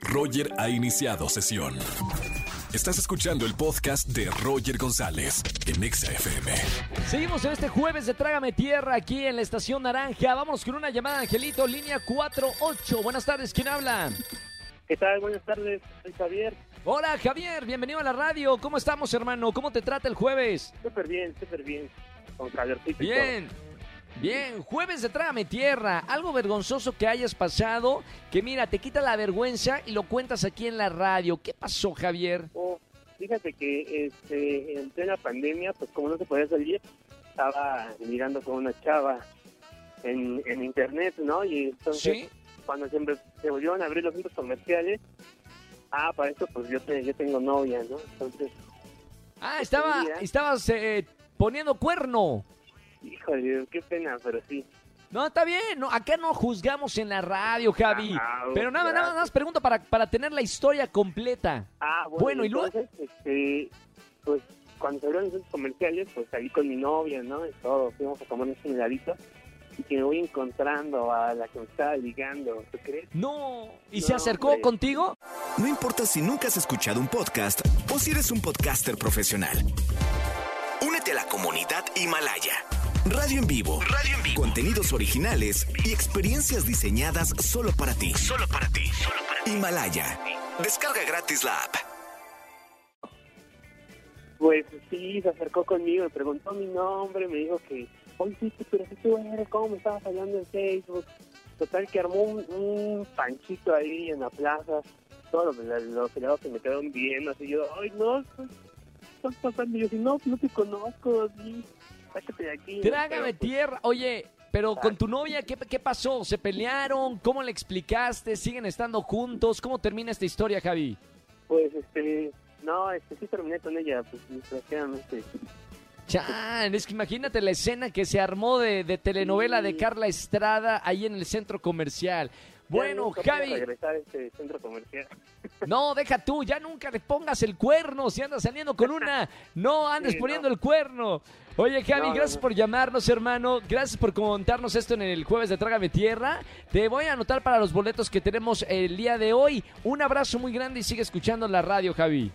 Roger ha iniciado sesión. Estás escuchando el podcast de Roger González en Exa FM. Seguimos en este jueves de Trágame Tierra aquí en la Estación Naranja. Vamos con una llamada, Angelito, línea 48. Buenas tardes, ¿quién habla? ¿Qué tal? Buenas tardes, soy Javier. Hola, Javier, bienvenido a la radio. ¿Cómo estamos, hermano? ¿Cómo te trata el jueves? Súper bien, súper bien. Con calorcito y Bien. Bien, jueves de Trágame Tierra, algo vergonzoso que hayas pasado, que mira, te quita la vergüenza y lo cuentas aquí en la radio. ¿Qué pasó, Javier? Oh, fíjate que este, en plena pandemia, pues como no se podía salir, estaba mirando con una chava en, en internet, ¿no? Y entonces, ¿Sí? cuando se, se volvieron a abrir los centros comerciales, ah, para eso pues yo, te- yo tengo novia, ¿no? Entonces, Ah, estaba, día. estabas eh, poniendo cuerno. Híjole, qué pena, pero sí. No, está bien, no, acá no juzgamos en la radio, Javi. Ah, Pero nada, nada, nada más pregunto para, para tener la historia completa. Ah, bueno, Bueno, ¿y luego? este, pues cuando se abrieron los centros comerciales, pues salí con mi novia, ¿no? Y todo, fuimos a comernos un heladito y que me voy encontrando a la que me estaba ligando, ¿tú crees? No. ¿Y No, se acercó hombre. contigo? No importa si nunca has escuchado un podcast o si eres un podcaster profesional. Únete a la comunidad Himalaya. Radio en vivo. Radio en vivo. Contenidos originales y experiencias diseñadas solo para ti. Solo para ti. Himalaya. Descarga gratis la app. Pues sí, se acercó conmigo, me preguntó mi nombre, me dijo que, oye, sí, sí, pero si tú eres, ¿cómo me estabas hablando en Facebook? Total que armó un, un panchito ahí en la plaza, todos los, los helados que me quedaron viendo, así yo, ay, no, ¿qué estás pasando? Y yo, no, no te conozco, sí, sácate de aquí. ¿no? Trágame Pero, pues, tierra. Oye, pero con tu novia, ¿qué, ¿qué pasó? ¿Se pelearon? ¿Cómo le explicaste? ¿Siguen estando juntos? ¿Cómo termina esta historia, Javi? Pues, este, no, este, sí terminé con ella, pues, desgraciadamente. Chan, es que imagínate la escena que se armó de, de telenovela de. Carla Estrada ahí en el centro comercial. Bueno, Javi, regresar a este centro comercial. No, deja tú, ya nunca le pongas el cuerno. Si andas saliendo con una, no andes Sí, no. poniendo el cuerno. Oye, Javi, No, gracias no. por llamarnos, hermano. Gracias por contarnos esto en el jueves de Trágame Tierra. Te voy a anotar para los boletos que tenemos el día de hoy. Un abrazo muy grande y sigue escuchando la radio, Javi.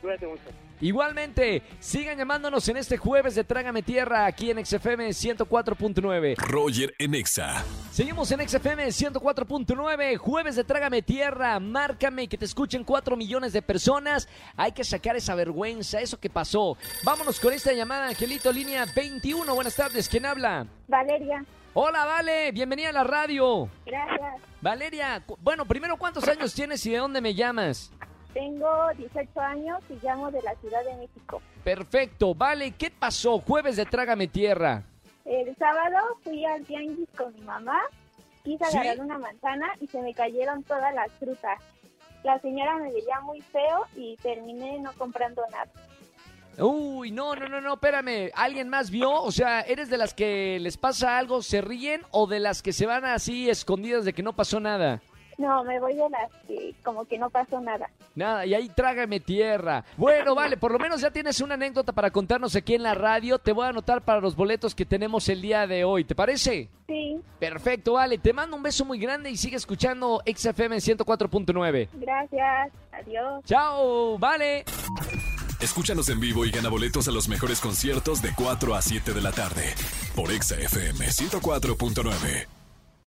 Cuídate mucho. Igualmente, sigan llamándonos en este jueves de Trágame Tierra aquí en XFM 104.9. Roger en Exa. Seguimos en XFM 104.9, jueves de Trágame Tierra, márcame que te escuchen 4 millones de personas. Hay que sacar esa vergüenza, eso que pasó. Vámonos con esta llamada, Angelito, línea 21. Buenas tardes, ¿quién habla? Valeria, Hola, Vale, bienvenida a la radio. gracias. Valeria, bueno, primero, ¿cuántos años tienes y de dónde me llamas? Tengo 18 años y llamo de la Ciudad de México. Perfecto, Vale, ¿qué pasó? Jueves de Trágame Tierra. El sábado fui al tianguis con mi mamá, quise ¿Sí? agarrar una manzana y se me cayeron todas las frutas. La señora me veía muy feo y terminé no comprando nada. Uy, no, no, no, no, espérame. ¿Alguien más vio? O sea, ¿eres de las que les pasa algo, se ríen o de las que se van así escondidas de que no pasó nada? No, me voy de las que como que no pasó nada. Nada, y ahí trágame tierra. Bueno, vale, por lo menos ya tienes una anécdota para contarnos aquí en la radio. Te voy a anotar para los boletos que tenemos el día de hoy. ¿Te parece? Sí, Perfecto, vale. Te mando un beso muy grande y sigue escuchando XFM 104.9. gracias, adiós. Chao, vale. Escúchanos en vivo y gana boletos a los mejores conciertos de 4 a 7 de la tarde por Exa FM 104.9.